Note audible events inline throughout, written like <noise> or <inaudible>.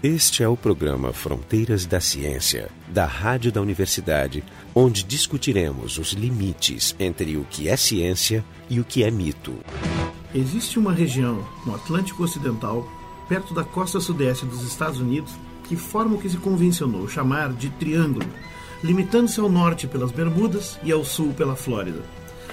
Este é o programa Fronteiras da Ciência, da Rádio da Universidade, onde discutiremos os limites entre o que é ciência e o que é mito. Existe uma região no Atlântico Ocidental, perto da costa sudeste dos Estados Unidos, que forma o que se convencionou chamar de Triângulo, limitando-se ao norte pelas Bermudas e ao sul pela Flórida.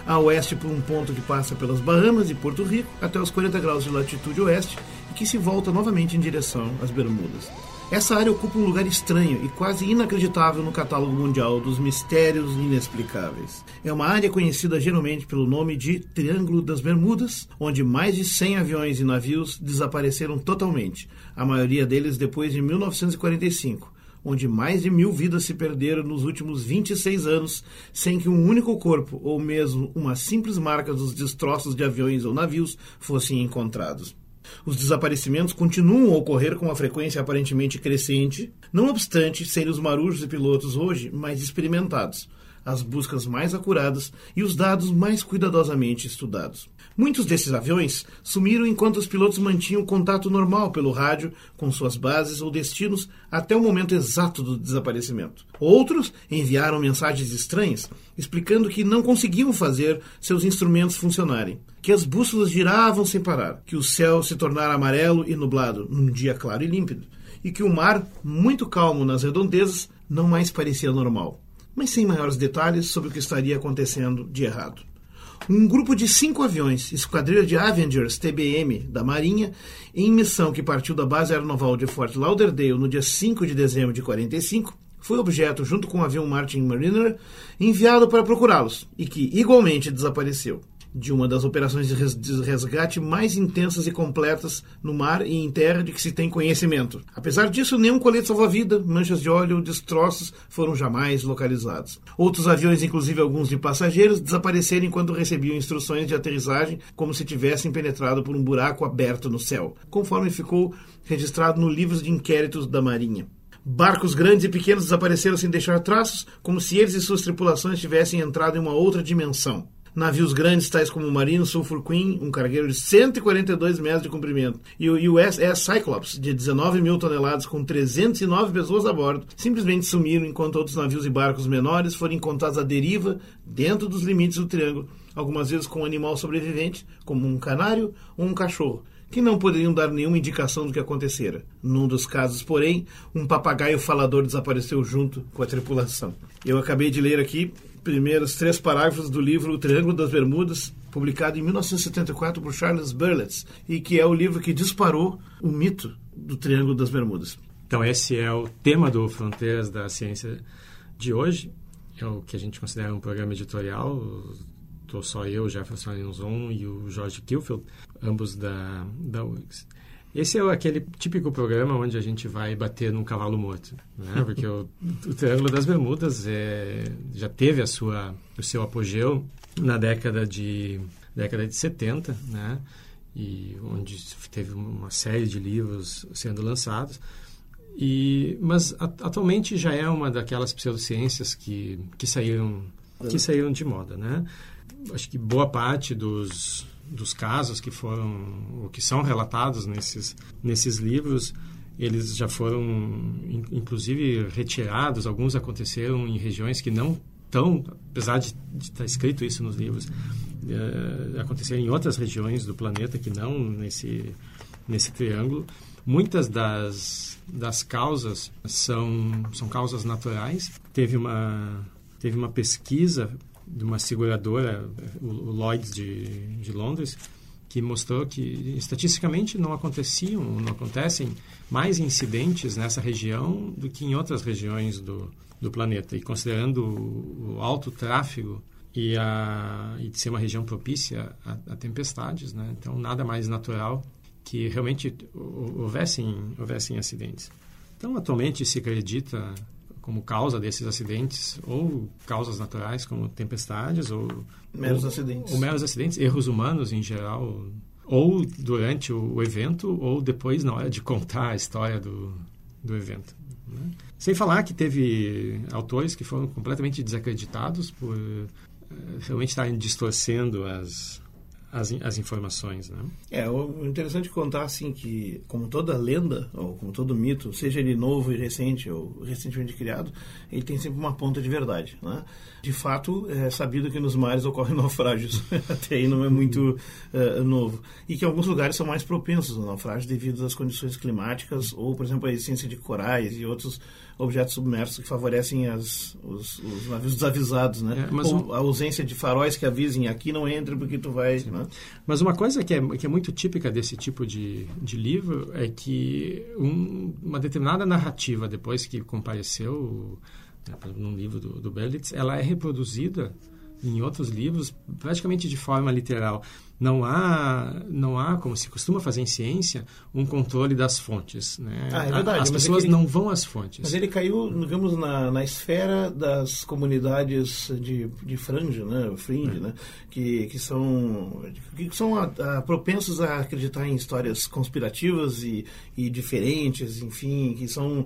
A oeste por um ponto que passa pelas Bahamas e Porto Rico até os 40 graus de latitude oeste que se volta novamente em direção às Bermudas. Essa área ocupa um lugar estranho e quase inacreditável no catálogo mundial dos mistérios inexplicáveis. É uma área conhecida geralmente pelo nome de Triângulo das Bermudas, onde mais de 100 aviões e navios desapareceram totalmente, a maioria deles depois de 1945, onde mais de mil vidas se perderam nos últimos 26 anos sem que um único corpo ou mesmo uma simples marca dos destroços de aviões ou navios fossem encontrados. Os desaparecimentos continuam a ocorrer com uma frequência aparentemente crescente, não obstante serem os marujos e pilotos hoje mais experimentados, as buscas mais acuradas e os dados mais cuidadosamente estudados. Muitos desses aviões sumiram enquanto os pilotos mantinham contato normal pelo rádio com suas bases ou destinos até o momento exato do desaparecimento. Outros enviaram mensagens estranhas explicando que não conseguiam fazer seus instrumentos funcionarem, que as bússolas giravam sem parar, que o céu se tornara amarelo e nublado num dia claro e límpido, e que o mar, muito calmo nas redondezas, não mais parecia normal. Mas sem maiores detalhes sobre o que estaria acontecendo de errado um grupo de cinco aviões, esquadrilha de Avengers TBM da Marinha, em missão que partiu da base aeronaval de Fort Lauderdale no dia 5 de dezembro de 45, foi objeto, junto com o avião Martin Mariner, enviado para procurá-los e que igualmente desapareceu de uma das operações de resgate mais intensas e completas no mar e em terra de que se tem conhecimento. Apesar disso, nenhum colete salva-vida, manchas de óleo ou destroços foram jamais localizados. Outros aviões, inclusive alguns de passageiros, desapareceram enquanto recebiam instruções de aterrissagem como se tivessem penetrado por um buraco aberto no céu, conforme ficou registrado no livro de inquéritos da Marinha. Barcos grandes e pequenos desapareceram sem deixar traços, como se eles e suas tripulações tivessem entrado em uma outra dimensão navios grandes, tais como o Marino Sulphur Queen, um cargueiro de 142 metros de comprimento, e o USS Cyclops, de 19 mil toneladas, com 309 pessoas a bordo, simplesmente sumiram enquanto outros navios e barcos menores foram encontrados à deriva dentro dos limites do triângulo, algumas vezes com um animal sobrevivente, como um canário ou um cachorro que não poderiam dar nenhuma indicação do que acontecera. Num dos casos, porém, um papagaio falador desapareceu junto com a tripulação. Eu acabei de ler aqui primeiros três parágrafos do livro O Triângulo das Bermudas, publicado em 1974 por Charles Berlitz, e que é o livro que disparou o mito do Triângulo das Bermudas. Então, esse é o tema do Fronteiras da Ciência de hoje. É o que a gente considera um programa editorial. Estou só eu, Jefferson Alonson e o Jorge Kilfield, ambos da, da UX. Esse é aquele típico programa onde a gente vai bater num cavalo morto, né? <laughs> Porque o, o Triângulo das Bermudas é, já teve a sua, o seu apogeu na década de, década de 70, né? E onde teve uma série de livros sendo lançados. E, mas atualmente já é uma daquelas pseudociências que, que saíram que saíram de moda, né? Acho que boa parte dos dos casos que foram ou que são relatados nesses nesses livros eles já foram inclusive retirados. Alguns aconteceram em regiões que não tão apesar de, estar escrito isso nos livros é, aconteceram em outras regiões do planeta que não nesse nesse triângulo. Muitas das das causas são são causas naturais. Teve uma teve uma pesquisa de uma seguradora, o, Lloyds de, de Londres, que mostrou que estatisticamente não aconteciam, não acontecem mais incidentes nessa região do que em outras regiões do, do planeta. E considerando o, o alto tráfego e, a, e de ser uma região propícia a, a, tempestades, né? então nada mais natural que realmente houvessem, houvessem acidentes. Então, atualmente se acredita como causa desses acidentes, ou causas naturais como tempestades, ou meros ou, acidentes, ou meros acidentes, erros humanos em geral, ou durante o, evento, ou depois na hora de contar a história do, do evento. Né? Sem falar que teve autores que foram completamente desacreditados por uh, realmente estarem distorcendo as, as, as informações, né? É, o interessante é contar assim que, como toda lenda ou como todo mito, seja ele novo e recente ou recentemente criado, ele tem sempre uma ponta de verdade, né? De fato, é sabido que nos mares ocorrem <laughs> naufrágios, até aí não é muito uh, novo, e que alguns lugares são mais propensos ao naufrágio devido às condições climáticas ou, por exemplo, a existência de corais e outros objetos submersos que favorecem as, os, os navios desavisados, né? É, Ou um... a ausência de faróis que avisem aqui não entra porque tu vai... Né? Mas uma coisa que é, que é muito típica desse tipo de, de livro é que um, uma determinada narrativa, depois que compareceu né, num livro do, do Berlitz, ela é reproduzida em outros livros praticamente de forma literal não há, não há, como se costuma fazer em ciência, um controle das fontes. Né? Ah, é verdade. As pessoas ele, não vão às fontes. Mas ele caiu, digamos, na, na esfera das comunidades de, de franja, né? fringe, é. né? que, que são, que são a, a, propensos a acreditar em histórias conspirativas e, e diferentes, enfim, que são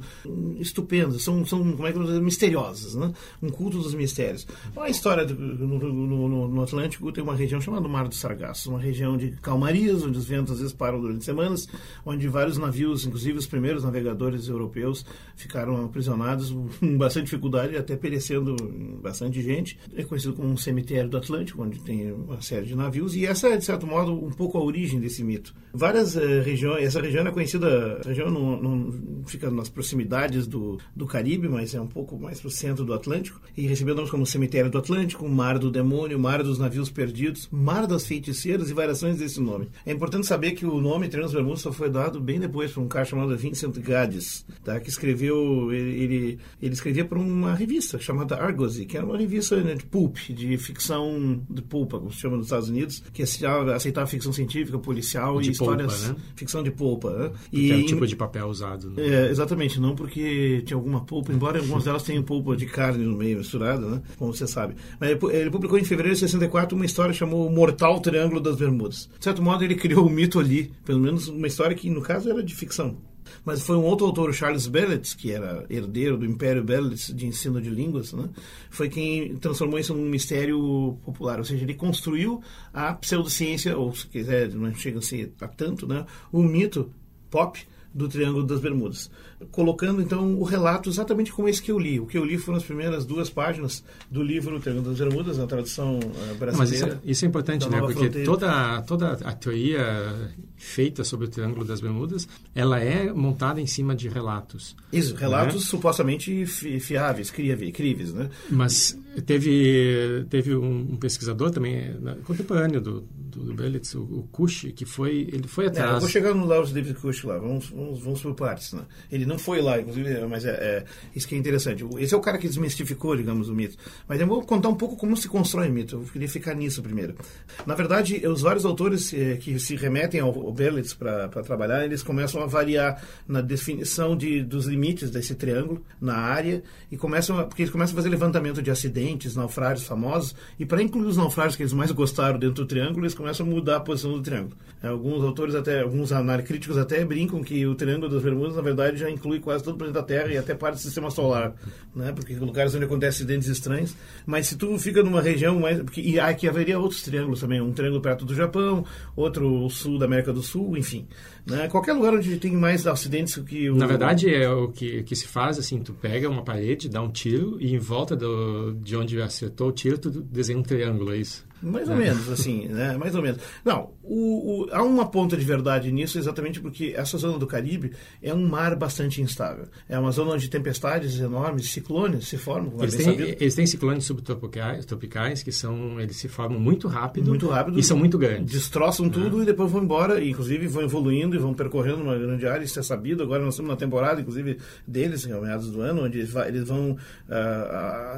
estupendas, são, são como é que eu dizer, misteriosas, né? um culto dos mistérios. A história do, no, no, no Atlântico tem uma região chamada Mar do Sargasso uma região de calmarias, onde os ventos às vezes param durante semanas, onde vários navios, inclusive os primeiros navegadores europeus, ficaram aprisionados <laughs> com bastante dificuldade, até perecendo bastante gente. É conhecido como um cemitério do Atlântico, onde tem uma série de navios, e essa é, de certo modo, um pouco a origem desse mito. Várias uh, regiões, essa região é conhecida, a região não, não, fica nas proximidades do, do Caribe, mas é um pouco mais para o centro do Atlântico, e recebeu nomes como Cemitério do Atlântico, Mar do Demônio, Mar dos Navios Perdidos, Mar das E variações desse nome. É importante saber que o nome Trenos Bermudas só foi dado bem depois por um cara chamado Vincent Gades, tá? que escreveu, ele, ele, escrevia para uma revista chamada Argosy, que era uma revista né, de pulp, de ficção de pulpa, como se chama nos Estados Unidos, que aceitava, ficção científica, policial de e histórias... Polpa, né? Ficção de polpa. Né? E, é o tipo de papel usado. Né? É, exatamente, não porque tinha alguma polpa, embora algumas delas tenham polpa de carne no meio misturada, né? como você sabe. Mas ele publicou em fevereiro de 64 uma história chamada Mortal Triângulo Triângulo das Bermudas. De certo modo, ele criou o mito ali, pelo menos uma história que, no caso, era de ficção. Mas foi um outro autor, o Charles Belletz, que era herdeiro do Império Belletz de ensino de línguas, né? foi quem transformou isso num mistério popular. Ou seja, ele construiu a pseudociência, ou se quiser, não chega a ser a tanto, né? um mito pop do Triângulo das Bermudas, colocando então o relato exatamente como esse que eu li. O que eu li foram as primeiras duas páginas do livro Triângulo das Bermudas, na tradução brasileira. Eh, Mas isso, é, isso é importante, né? Porque toda, toda a teoria feita sobre o Triângulo das Bermudas, ela é montada em cima de relatos. Isso, relatos né? supostamente fiáveis, críveis, né? Mas teve, teve um, pesquisador também contemporâneo do, do, do Berlitz, o, o Kusch, que foi, ele foi atrás... É, eu vou chegar no Lars David Kusch lá, vamos, vamos, vamos por partes, né? Ele não foi lá, inclusive, mas é, é, isso que é interessante. Esse é o cara que desmistificou, digamos, o mito. Mas eu vou contar um pouco como se constrói o mito, eu queria ficar nisso primeiro. Na verdade, os vários autores eh, que se remetem ao o Berlitz para trabalhar, eles começam a variar na definição de, dos limites desse triângulo na área e começam a, porque eles começam a fazer levantamento de acidentes, naufrágios famosos e para incluir os naufrágios que eles mais gostaram dentro do triângulo, eles começam a mudar a posição do triângulo. Alguns autores até, alguns críticos até brincam que o triângulo das Bermudas na verdade já inclui quase todo o planeta Terra e até parte do sistema solar, né? Porque lugares onde acontecem acidentes estranhos. Mas se tu fica numa região mais, porque e aqui haveria outros triângulos também, um triângulo perto do Japão, outro sul da América do Sul, enfim. Né? Qualquer lugar onde tem mais acidentes que o... Na verdade, é o que, que se faz, assim, tu pega uma parede, dá um tiro e em volta do, de onde acertou o tiro, tu desenha um triângulo, é isso? Mais ou menos, assim, né? Mais ou menos. Não, o, o, há uma ponta de verdade nisso exatamente porque essa zona do Caribe é um mar bastante instável. É uma zona onde tempestades enormes, ciclones se formam. Eles têm, eles têm ciclones subtropicais tropicais, que são, eles se formam muito rápido, muito rápido e são muito grandes. Destroçam né? tudo e depois vão embora, e, inclusive vão evoluindo e vão percorrendo uma grande área, isso é sabido. Agora nós estamos na temporada, inclusive, deles, em meados do ano, onde eles vão uh,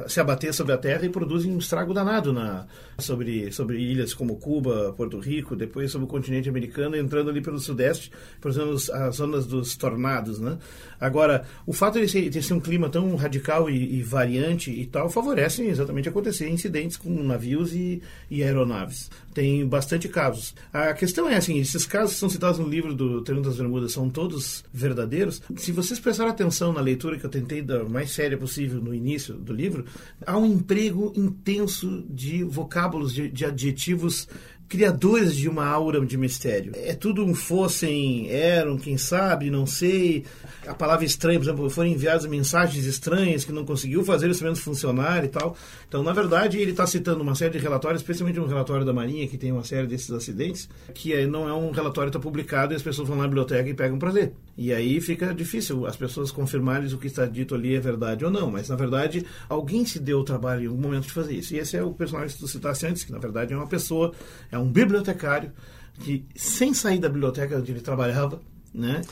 uh, se abater sobre a Terra e produzem um estrago danado na, sobre sobre, sobre ilhas como Cuba, Porto Rico, depois sobre o continente americano, entrando ali pelo sudeste, por exemplo, as zonas dos tornados, né? Agora, o fato de ser, ser um clima tão radical e, e, variante e tal, favorece exatamente acontecer incidentes com navios e, e aeronaves. Tem bastante casos. A questão é assim, esses casos que são citados no livro do Triângulo das Bermudas são todos verdadeiros? Se vocês prestarem atenção na leitura que eu tentei dar mais séria possível no início do livro, há um emprego intenso de vocábulos, de, de adjetivos criadores de uma aura de mistério. É tudo um fossem, eram, quem sabe, não sei. A palavra estranha, por exemplo, foram enviadas mensagens estranhas que não conseguiu fazer o instrumento funcionar e tal. Então, na verdade, ele está citando uma série de relatórios, especialmente um relatório da Marinha, que tem uma série desses acidentes, que não é um relatório que está publicado e as pessoas vão na biblioteca e pegam para ler. E aí fica difícil as pessoas confirmarem o que está dito ali é verdade ou não. Mas, na verdade, alguém se deu o trabalho em algum momento de fazer isso. E esse é o personagem que tu citaste antes, que na verdade é uma pessoa, é um bibliotecário, que sem sair da biblioteca onde ele trabalhava, né,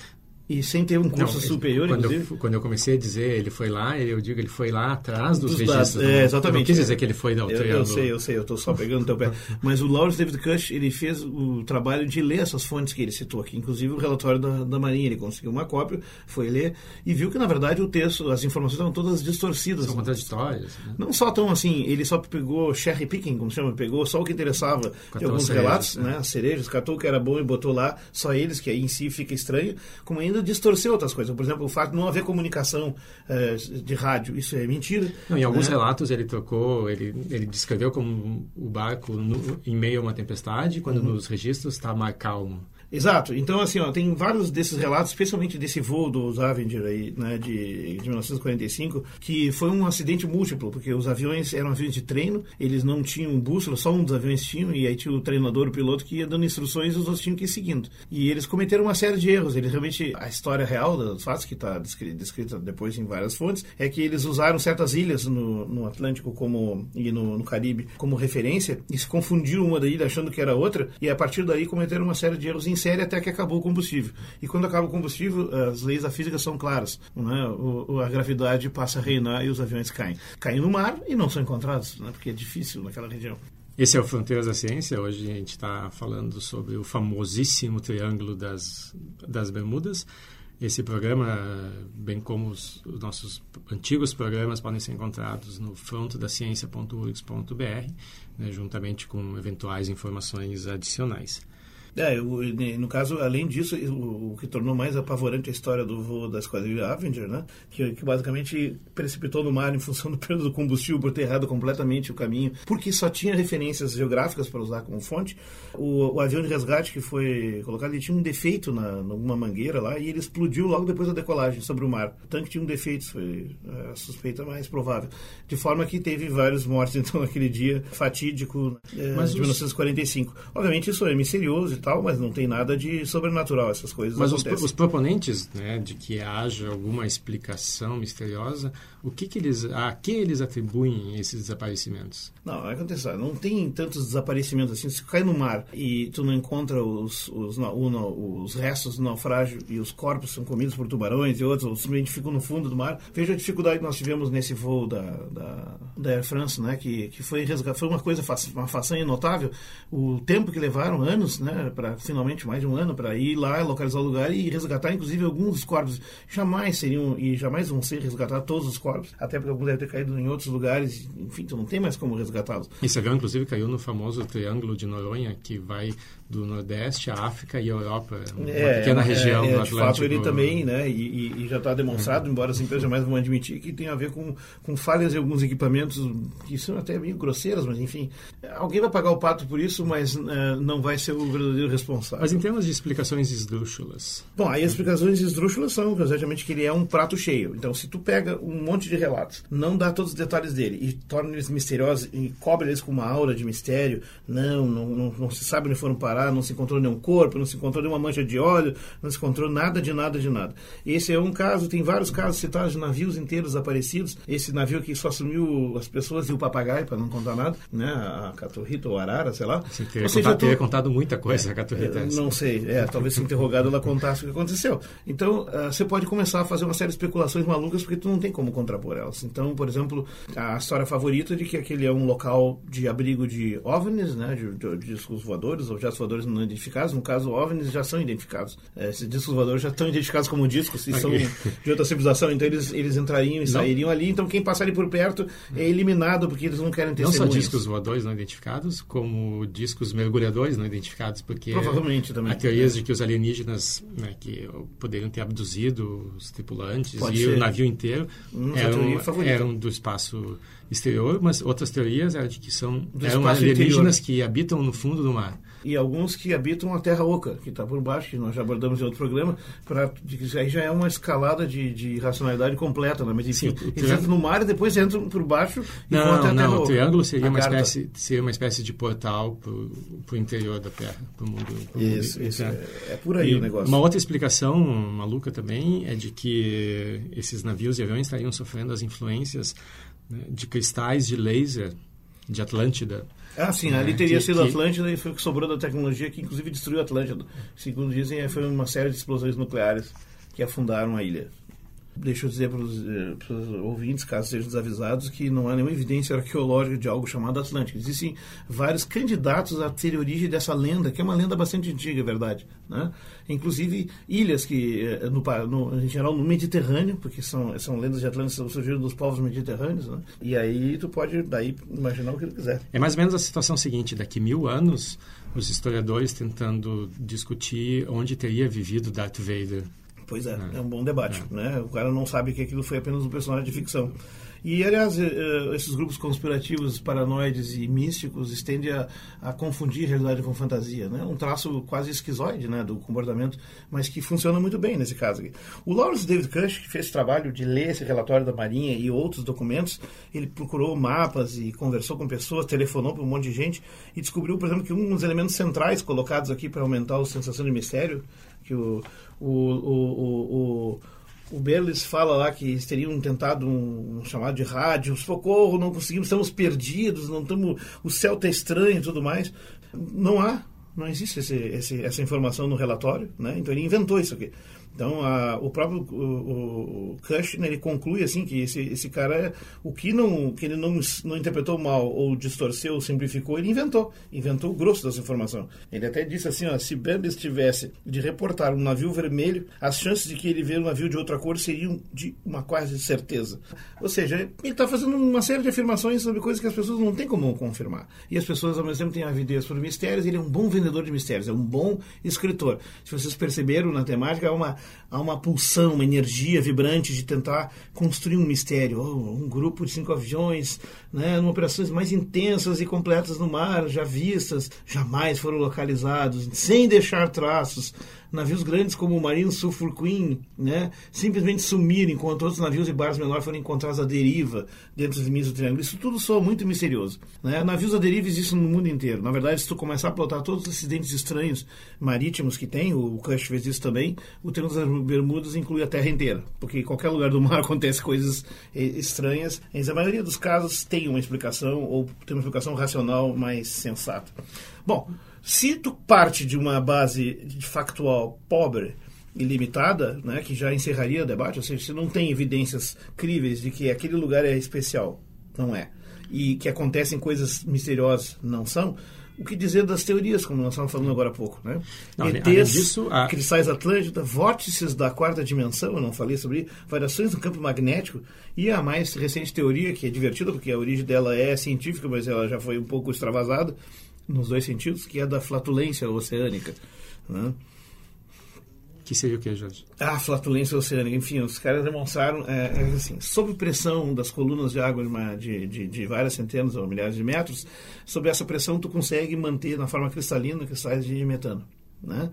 e sem ter um curso não, superior, quando inclusive? Eu, quando eu comecei a dizer ele foi lá, eu digo ele foi lá atrás dos, dos registros. É, exatamente. Não quis dizer que ele foi da eu, eu sei, eu sei, eu estou só pegando o teu pé. <laughs> Mas o Lawrence David Cush, ele fez o trabalho de ler essas fontes que ele citou aqui, inclusive o relatório da, da Marinha. Ele conseguiu uma cópia, foi ler e viu que, na verdade, o texto, as informações estavam todas distorcidas. São contraditórias. Né? Não só tão assim, ele só pegou cherry picking, como se chama, pegou só o que interessava de alguns cerejas, relatos, né? as cerejas, catou o que era bom e botou lá, só eles, que aí em si fica estranho, como ainda distorceu outras coisas coisa. Por exemplo, o fato de não haver comunicação eh, de rádio, isso é mentira. Não, em alguns né? relatos ele trocou, ele, ele descreveu como o barco no, em meio a uma tempestade, quando uhum. nos registros está mais calmo. Exato. Então, assim, ó, tem vários desses relatos, especialmente desse voo dos Avenger aí, né, de, de 1945, que foi um acidente múltiplo, porque os aviões eram aviões de treino, eles não tinham bússola, só um dos aviões tinham, e aí tinha o treinador, o piloto, que ia dando instruções e os outros tinham que ir seguindo. E eles cometeram uma série de erros. Eles realmente, a história real dos fatos, que está descrita depois em várias fontes, é que eles usaram certas ilhas no, no Atlântico como, e no, no Caribe como referência, e se confundiram uma da ilha achando que era outra, e a partir daí cometeram uma série de erros em série até que acabou o combustível. E quando acaba o combustível, as leis da física são claras. Né? O, a gravidade passa a reinar e os aviões caem. Caem no mar e não são encontrados, né? porque é difícil naquela região. Esse é o Fronteiras da Ciência. Hoje a gente está falando sobre o famosíssimo Triângulo das, das Bermudas. Esse programa, bem como os, os, nossos antigos programas, podem ser encontrados no frontodaciencia.urgs.br, né, juntamente com eventuais informações adicionais. É, no caso, além disso, o, o, que tornou mais apavorante a história do voo da esquadrilha Avenger, né? Que, que, basicamente precipitou no mar em função do preço do combustível por ter errado completamente o caminho, porque só tinha referências geográficas para usar como fonte. O, o, avião de resgate que foi colocado, ele tinha um defeito na numa mangueira lá e ele explodiu logo depois da decolagem sobre o mar. O tanque tinha um defeito, foi a suspeita mais provável. De forma que teve vários mortos, <laughs> então, naquele dia fatídico é, de os... 1945. Obviamente, isso é misterioso tal, mas não tem nada de sobrenatural, essas coisas Mas os, os, proponentes né, de que haja alguma explicação misteriosa, o que, que eles, a que eles atribuem esses desaparecimentos? Não, vai acontecer. Não tem tantos desaparecimentos assim. Se cai no mar e tu não encontra os, os, os restos do naufrágio e os corpos são comidos por tubarões e outros, ou simplesmente ficam no fundo do mar, veja a dificuldade que nós tivemos nesse voo da, da, da Air France, né, que, que foi, foi uma coisa, uma façanha notável. O tempo que levaram, anos, né, para finalmente mais de um ano para ir lá, localizar o lugar e resgatar, inclusive, alguns dos corpos. Jamais seriam e jamais vão ser resgatados todos os corpos, até porque alguns devem ter caído em outros lugares, enfim, tu não tem mais como resgatá-los. Esse avião, inclusive, caiu no famoso Triângulo de Noronha, que vai do Nordeste, a África e a Europa, uma é, pequena região é, é, do Atlântico. De fato, ele também, né, e, e já está demonstrado, embora as empresas jamais vão admitir, que tem a ver com, com falhas em alguns equipamentos que são até meio grosseiras, mas enfim, alguém vai pagar o pato por isso, mas uh, não vai ser o verdadeiro responsável. Mas em termos de explicações esdrúxulas? Bom, aí as explicações esdrúxulas são exatamente que ele é um prato cheio. Então, se tu pega um monte de relatos, não dá todos os detalhes dele e torna eles misteriosos e cobre eles com uma aura de mistério, não, não, não, não se sabe onde foram parar, não se encontrou nenhum corpo, não se encontrou nenhuma mancha de óleo, não se encontrou nada de nada de nada. Esse é um caso, tem vários casos citados de navios inteiros desaparecidos. Esse navio que só sumiu as pessoas e o papagaio, para não contar nada, né? A Caturrita ou Arara, sei lá. Sim, teria, seja, contado, tô... contado muita coisa a Caturrita. É, não sei, é, talvez se interrogado ela contasse o que aconteceu. Então, uh, você pode começar a fazer uma série de especulações malucas porque tu não tem como contrapor elas. Então, por exemplo, a história favorita de que aquele é um local de abrigo de OVNIs, né? De, de, de discos voadores, objetos voadores voadores não identificados, no caso OVNIs já são identificados. É, esses discos voadores já estão identificados como discos e são de outra civilização, então eles, eles entrariam e não. sairiam ali, então quem passar ali por perto é eliminado porque eles não querem ter Não só discos voadores não identificados, como discos mergulhadores não identificados, porque Provavelmente também. há teorias de que os alienígenas né, que poderiam ter abduzido os tripulantes Pode e ser. o navio inteiro hum, eram, eram do espaço exterior, mas outras teorias eram de que são eram alienígenas interior. que habitam no fundo do mar. e alguns que habitam a Terra Oca, que está por baixo, que nós já abordamos em outro programa, pra, aí já é uma escalada de, de racionalidade completa, né? mas enfim, Sim, eles entram no mar e depois entram por baixo e não, vão até a Terra não, Oca. o triângulo seria uma, espécie, seria uma espécie de portal para o interior da Terra, para o mundo. Pro isso, mundo, isso é, é, por aí e o negócio. Uma outra explicação maluca também é de que esses navios e aviões estariam sofrendo as influências né, de cristais de laser de Atlântida. Ah, sim, ali teria que, sido que... Atlântida e foi o que sobrou da tecnologia que inclusive destruiu Atlântida. Segundo dizem, foi uma série de explosões nucleares que afundaram a ilha deixa eu dizer para os, eh, ouvintes, caso sejam desavisados, que não há nenhuma evidência arqueológica de algo chamado Atlântico. Existem vários candidatos a ter origem dessa lenda, que é uma lenda bastante antiga, é verdade. Né? Inclusive ilhas que, eh, no, no, em geral, no Mediterrâneo, porque são, são lendas de Atlântico que surgiram dos povos mediterrâneos, né? e aí tu pode daí imaginar o que tu quiser. É mais ou menos a situação seguinte, daqui mil anos, os historiadores tentando discutir onde teria vivido Darth Vader Pois é, é, é um bom debate. É. Né? O cara não sabe que aquilo foi apenas um personagem de ficção. E, aliás, eh, eh, esses grupos conspirativos, paranoides e místicos tendem a, a, confundir realidade com fantasia. Né? Um traço quase esquizoide né, do comportamento, mas que funciona muito bem nesse caso aqui. O Lawrence David Cush, que fez trabalho de ler esse relatório da Marinha e outros documentos, ele procurou mapas e conversou com pessoas, telefonou para um monte de gente e descobriu, por exemplo, que um dos elementos centrais colocados aqui para aumentar a sensação de mistério, que o, o, o, o, o Berles fala lá que eles teriam tentado um, um, chamado de rádio, socorro, não conseguimos, estamos perdidos, não estamos, o céu está estranho e tudo mais. Não há, não existe esse, esse, essa informação no relatório, né? então ele inventou isso aqui. Então, a, o próprio o, o Kush, né, ele conclui assim que esse, esse cara, o que não que ele não, não interpretou mal ou distorceu ou simplificou, ele inventou. Inventou o grosso dessa informação. Ele até disse assim, ó, se Bendis tivesse de reportar um navio vermelho, as chances de que ele ver um navio de outra cor seriam de uma quase certeza. Ou seja, ele está fazendo uma série de afirmações sobre coisas que as pessoas não têm como confirmar. E as pessoas, ao mesmo tempo, têm avidez por mistérios, ele é um bom vendedor de mistérios, é um bom escritor. Se vocês perceberam na temática, é uma há uma pulsão, uma energia vibrante de tentar construir um mistério. Oh, um grupo de cinco aviões, né, em operações mais intensas e completas no mar, já vistas, jamais foram localizados, sem deixar traços navios grandes como o Marine Sulphur Queen né, simplesmente sumiram, enquanto outros navios e barcos menores foram encontrados à deriva dentro dos limites do Triângulo. Isso tudo soa muito misterioso. Né? Navios à deriva existem no mundo inteiro. Na verdade, se tu começar a plotar todos os acidentes estranhos marítimos que tem, o Cush fez isso também, o Triângulo das Bermudas inclui a Terra inteira, porque em qualquer lugar do mar <laughs> acontece coisas eh, estranhas. Mas a maioria dos casos tem uma explicação, ou tem uma explicação racional mais sensata. Bom, se tu parte de uma base factual pobre e limitada, né, que já encerraria o debate, ou seja, se não tem evidências críveis de que aquele lugar é especial, não é, e que acontecem coisas misteriosas, não são, o que dizer das teorias, como nós estávamos falando agora há pouco, né? Não, ETs, disso, a... cristais Atlântida, vórtices da quarta dimensão, eu não falei sobre variações no campo magnético, e a mais recente teoria, que é divertida, porque a origem dela é científica, mas ela já foi um pouco extravasada, nos dois sentidos, que é da flatulência oceânica. Né? Que seria o que, Jorge? Ah, flatulência oceânica. Enfim, os caras demonstraram, é, é assim, sob pressão das colunas de água de, de, de, várias centenas ou milhares de metros, sob essa pressão tu consegue manter na forma cristalina cristais de metano. Né?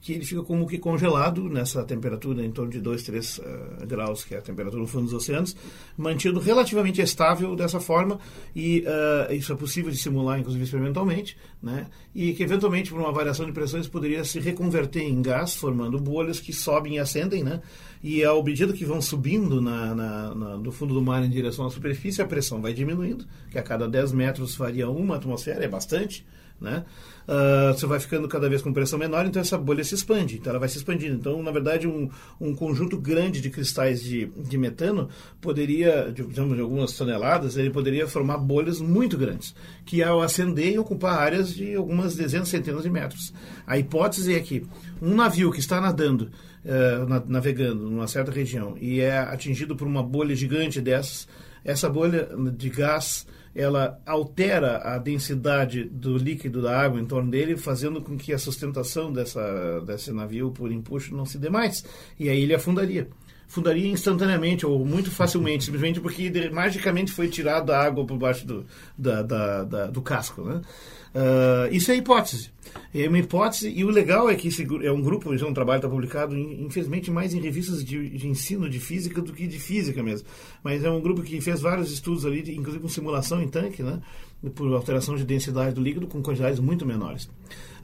Que ele fica como que congelado nessa temperatura em torno de 2, 3 uh, graus, que é a temperatura no fundo dos oceanos, mantido relativamente estável dessa forma, e uh, isso é possível de simular, inclusive experimentalmente, né? e que eventualmente, por uma variação de pressões, poderia se reconverter em gás, formando bolhas que sobem e ascendem, né? e ao medida que vão subindo na, na, na, do fundo do mar em direção à superfície, a pressão vai diminuindo, que a cada 10 metros varia uma atmosfera, é bastante, né? Uh, você vai ficando cada vez com pressão menor, então essa bolha se expande, então ela vai se expandindo. Então, na verdade, um, um conjunto grande de cristais de, de metano poderia, digamos, de algumas toneladas, ele poderia formar bolhas muito grandes, que ao acender e ocupar áreas de algumas dezenas, centenas de metros. A hipótese é que um navio que está nadando, uh, navegando numa certa região e é atingido por uma bolha gigante dessas, essa bolha de gás ela altera a densidade do líquido da água em torno dele, fazendo com que a sustentação dessa, desse navio por empuxo não se dê mais. E aí ele afundaria. Fundaria instantaneamente ou muito facilmente, simplesmente porque magicamente foi tirado a água por baixo do, da, da, da, do casco. Né? Uh, isso é hipótese. É uma hipótese, e o legal é que esse é um grupo, é um trabalho está publicado, infelizmente, mais em revistas de, de, ensino de física do que de física mesmo. Mas é um grupo que fez vários estudos ali, inclusive com simulação em tanque, né? por alteração de densidade do líquido com quantidades muito menores.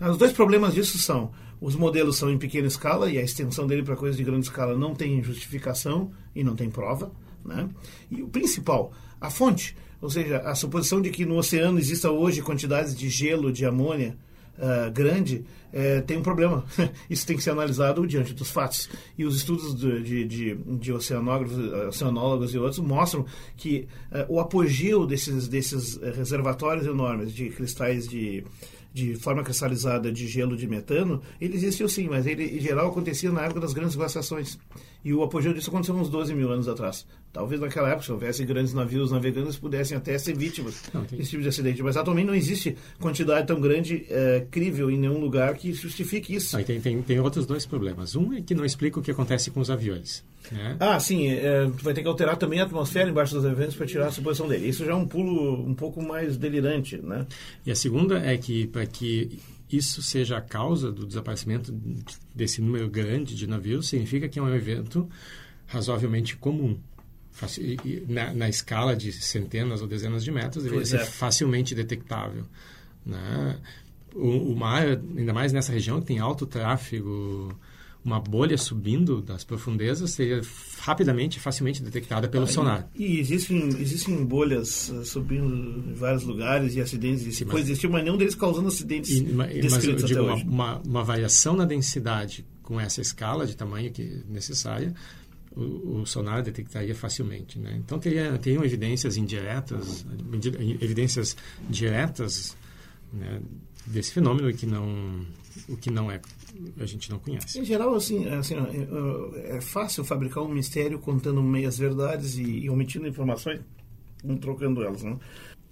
Os dois problemas disso são os modelos são em pequena escala e a extensão dele para coisas de grande escala não tem justificação e não tem prova. Né? E o principal, a fonte, ou seja, a suposição de que no oceano exista hoje quantidades de gelo, de amônia, Uh, grande, uh, tem um problema. <laughs> Isso tem que ser analisado diante dos fatos. E os estudos de, de, de, de oceanógrafos, oceanólogos e outros mostram que uh, o apogeu desses, desses reservatórios enormes de cristais de, de forma cristalizada de gelo de metano, ele existiu sim, mas ele em geral acontecia na época das grandes glaciações. E o apogeu disso aconteceu uns 12 mil anos atrás. Talvez naquela época, se houvesse grandes navios navegando, pudessem até ser vítimas desse tipo de acidente. Mas atualmente não existe quantidade tão grande, é, crível, em nenhum lugar que justifique isso. Aí tem, tem, tem outros dois problemas. Um é que não explica o que acontece com os aviões. Né? Ah, sim. É, vai ter que alterar também a atmosfera embaixo dos aviões para tirar a suposição dele. Isso já é um pulo um pouco mais delirante. Né? E a segunda é que, para que isso seja a causa do desaparecimento desse número grande de navios, significa que é um evento razoavelmente comum. Na, na escala de centenas ou dezenas de metros, ele vai ser é. facilmente detectável. Né? O, o, mar, ainda mais nessa região que tem alto tráfego, uma bolha subindo das profundezas seria rapidamente, facilmente detectada pelo ah, sonar. E, e, existem, existem bolhas uh, subindo em vários lugares e acidentes. Sim, mas, existiu, mas nenhum deles causando acidentes e, Mas eu digo, uma, uma, uma, variação na densidade com essa escala de tamanho que é necessária o, o, sonar detectaria facilmente. Né? Então, teria, teriam evidências indiretas, evidências diretas né, desse fenômeno que não, o que não é a gente não conhece. Em geral, assim, assim é, é fácil fabricar um mistério contando meias verdades e, e omitindo informações, não trocando elas, né?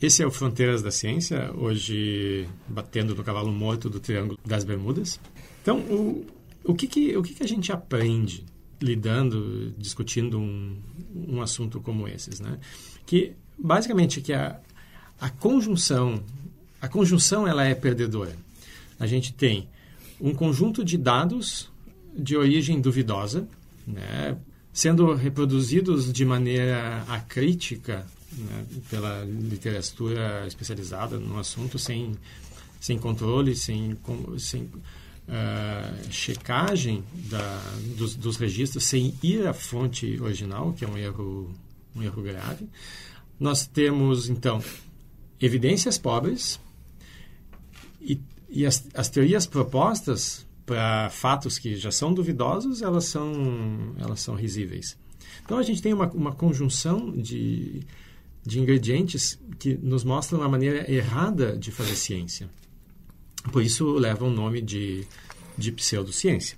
Esse é o Fronteiras da Ciência, hoje batendo no cavalo morto do Triângulo das Bermudas. Então, o, o, que, que, o que, que a gente aprende lidando, discutindo um, um assunto como esses, né? Que basicamente que a, a conjunção, a conjunção ela é perdedora. A gente tem um conjunto de dados de origem duvidosa, né, sendo reproduzidos de maneira acrítica né, pela literatura especializada no assunto, sem, sem controle, sem, sem uh, checagem da, dos, dos, registros sem ir à fonte original, que é um erro, um erro grave. Nós temos, então, evidências pobres e, e as, as teorias propostas para fatos que já são duvidosos, elas são, elas são risíveis. Então, a gente tem uma, uma conjunção de, de ingredientes que nos mostram uma maneira errada de fazer ciência. Por isso leva o nome de, de pseudociência.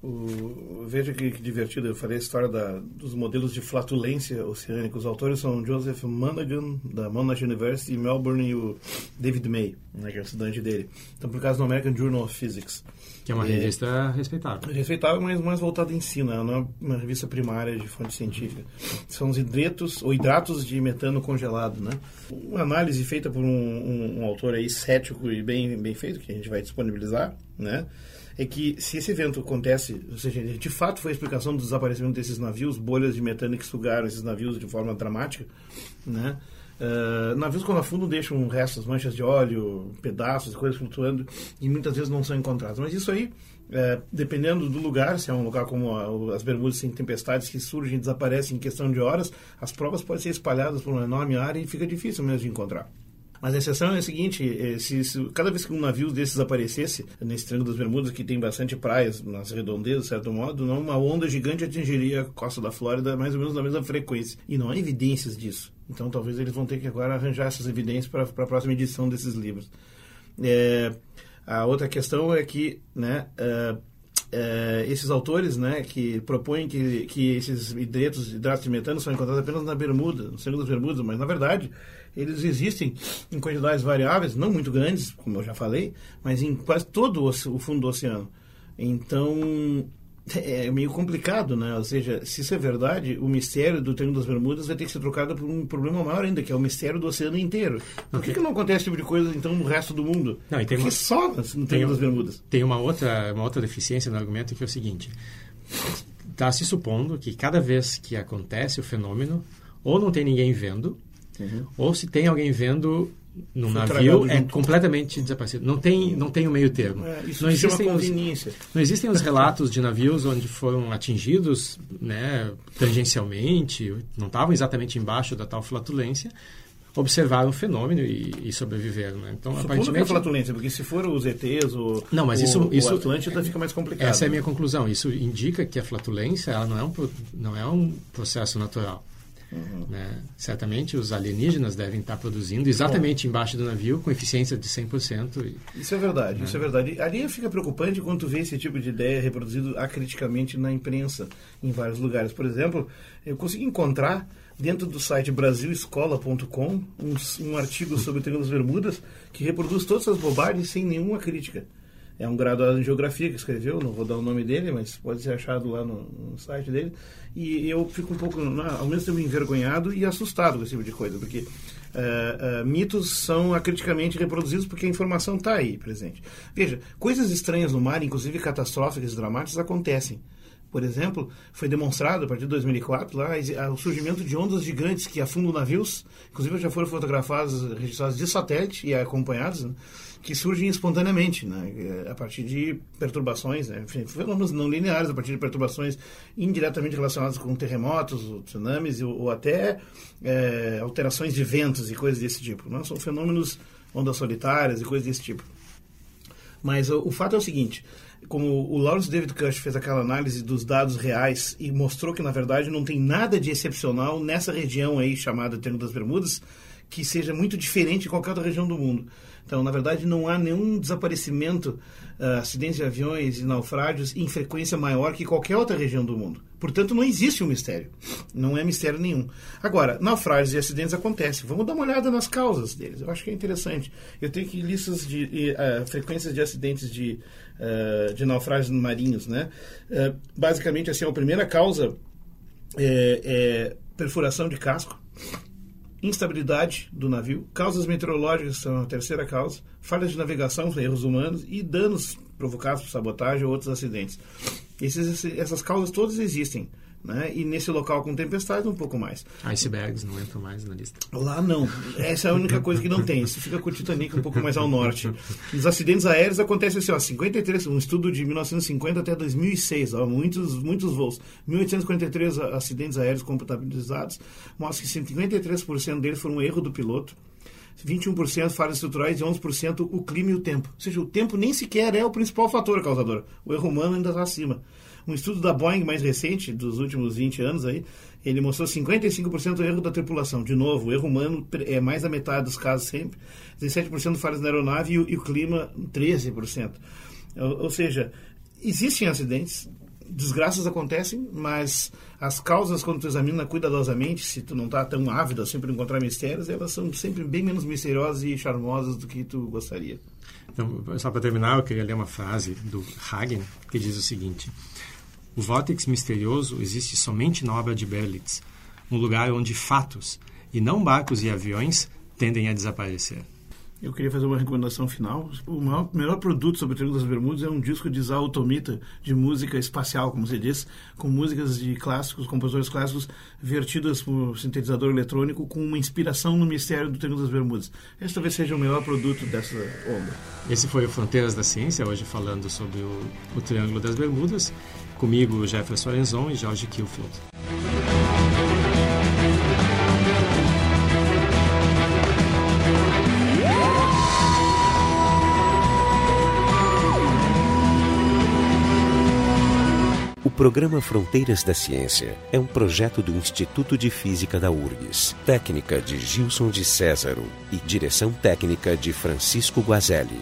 O, veja que, que, divertido, eu falei a história da, dos modelos de flatulência oceânica. Os autores são Joseph Monaghan, da Monash University, em Melbourne, e o David May, né, que é estudante dele. Estão publicados no American Journal of Physics. Que é uma revista respeitável. Respeitável, mas mais voltada em ensino, né? não é uma revista primária de fonte científica. São os hidratos, ou hidratos de metano congelado, né? Uma análise feita por um, um, um autor aí cético e bem, bem feito, que a gente vai disponibilizar, né? É que se esse evento acontece, ou seja, de fato foi a explicação do desaparecimento desses navios, bolhas de metano que sugaram esses navios de forma dramática, né? Uh, navios quando afundam deixam restos, manchas de óleo, pedaços, coisas flutuando e muitas vezes não são encontrados. Mas isso aí, uh, dependendo do lugar, se é um lugar como a, as Bermudas sem tempestades que surgem e desaparecem em questão de horas, as provas podem ser espalhadas por uma enorme área e fica difícil mesmo de encontrar. Mas a exceção é a seguinte: é, se, se, cada vez que um navio desses aparecesse nesse Triângulo das Bermudas, que tem bastante praias nas redondezas, de certo modo, não, uma onda gigante atingiria a costa da Flórida mais ou menos na mesma frequência. E não há evidências disso. Então talvez eles vão ter que agora arranjar essas evidências para a próxima edição desses livros. É, a outra questão é que né, uh, esses autores né, que propõem que, que esses hidratos, hidratos de metano são encontrados apenas na Bermuda, no Triângulo das Bermudas, mas na verdade eles existem em quantidades variáveis, não muito grandes, como eu já falei, mas em quase todo o fundo do oceano. Então, é meio complicado, né? Ou seja, se isso é verdade, o mistério do Triângulo das Bermudas vai ter que ser trocado por um problema maior ainda, que é o mistério do oceano inteiro. Por que, que não acontece esse tipo de coisa, então, no resto do mundo? Não, e tem Porque uma- só no Triângulo das Bermudas. Tem uma outra, uma outra deficiência no argumento que é o seguinte: está se supondo que cada vez que acontece o fenômeno, ou não tem ninguém vendo, ou se tem alguém vendo num Foi navio, é completamente desaparecido. Não tem, não tem o meio termo. É, isso não, existem os, não existem os relatos de navios onde foram atingidos né, tangencialmente, não estavam exatamente embaixo da tal flatulência, observaram o fenômeno e, e sobreviveram. Né? Então, Supondo que é aparentemente, flatulência, porque se for os ETs ou Não, mas o, isso- o isso- Atlântida fica mais complicado. Essa é a minha conclusão. Isso indica que a flatulência ela não, é um, não é um processo natural. Né? Certamente os alienígenas devem estar produzindo exatamente embaixo do navio com eficiência de 100%. E, Isso é verdade, isso é verdade. Ali fica preocupante quando vê esse tipo de ideia reproduzido acriticamente na imprensa, em vários lugares. Por exemplo, eu consegui encontrar dentro do site brasilescola.com um, um artigo <laughs> sobre o Triângulo das Bermudas que reproduz todas essas bobagens sem nenhuma crítica. É um graduado em geografia que escreveu, não vou dar o nome dele, mas pode ser achado lá no, no site dele. E eu fico um pouco, ao mesmo tempo, envergonhado e assustado com esse tipo de coisa, porque eh, eh, mitos são acriticamente reproduzidos porque a informação está aí presente. Veja, coisas estranhas no mar, inclusive catastróficas e dramáticas, acontecem. Por exemplo, foi demonstrado a partir de 2004 lá ah, o surgimento de ondas gigantes que afundam navios, inclusive já foram fotografadas, registradas de satélite e acompanhadas, né, que surgem espontaneamente, né, eh, a partir de perturbações, né, fenômenos não lineares, a partir de perturbações indiretamente relacionadas com terremotos, tsunamis ou, ou até eh, alterações de ventos e coisas desse tipo. Não? São fenômenos, ondas solitárias e coisas desse tipo. Mas o, o fato é o seguinte, como o Lawrence David Cush fez aquela análise dos dados reais e mostrou que, na verdade, não tem nada de excepcional nessa região aí chamada Triângulo das Bermudas que seja muito diferente de qualquer outra região do mundo. Então, na verdade, não há nenhum desaparecimento, ah, acidentes de aviões e naufrágios em frequência maior que qualquer outra região do mundo. Portanto, não existe um mistério. Não é mistério nenhum. Agora, naufrágios e acidentes acontecem. Vamos dar uma olhada nas causas deles. Eu acho que é interessante. Eu tenho aqui listas de ah, frequências de acidentes de, ah, de naufrágios marinhos. Né? Basicamente, assim, a primeira causa é, é perfuração de casco instabilidade do navio, causas meteorológicas são a terceira causa, falhas de navegação, erros humanos e danos provocados por sabotagem ou outros acidentes. Essas causas todas existem. Né? E nesse local com tempestade, um pouco mais. Icebergs não entram mais na lista. Lá não. Essa é a única coisa que não tem. Isso fica com o Titanic um pouco mais ao norte. Os acidentes aéreos acontecem assim, ó, 53, um estudo de 1950 até 2006, ó, muitos, muitos voos. 1843 acidentes aéreos computabilizados, mostra que 53% deles foram um erro do piloto. 21% falhas estruturais e 11% o clima e o tempo. Ou seja, o tempo nem sequer é o principal fator causador. O erro humano ainda está acima. Um estudo da Boeing mais recente, dos últimos 20 anos aí, ele mostrou 55% erro da tripulação. De novo, o erro humano é mais da metade dos casos sempre. 17% falhas na aeronave e o, e o clima 13%. Ou, ou seja, existem acidentes, desgraças acontecem, mas as causas, quando tu examina cuidadosamente, se tu não está tão ávido assim para encontrar mistérios, elas são sempre bem menos misteriosas e charmosas do que tu gostaria. Então, só para terminar, eu queria ler uma frase do Hagen que diz o seguinte: O vórtex misterioso existe somente na obra de Berlitz, um lugar onde fatos, e não barcos e aviões, tendem a desaparecer. Eu queria fazer uma recomendação final. O maior, melhor produto sobre o Triângulo das Bermudas é um disco de Isao Tomita, de música espacial, como se diz, com músicas de clássicos, compositores clássicos, vertidas por sintetizador eletrônico, com uma inspiração no mistério do Triângulo das Bermudas. Esse talvez seja o melhor produto dessa onda. Esse foi o Fronteiras da Ciência, hoje falando sobre o, o Triângulo das Bermudas. Comigo, Jefferson Lorenzon e Jorge Kilfield. O programa Fronteiras da Ciência é um projeto do Instituto de Física da URGS, técnica de Gilson de Césaro e direção técnica de Francisco Guazelli.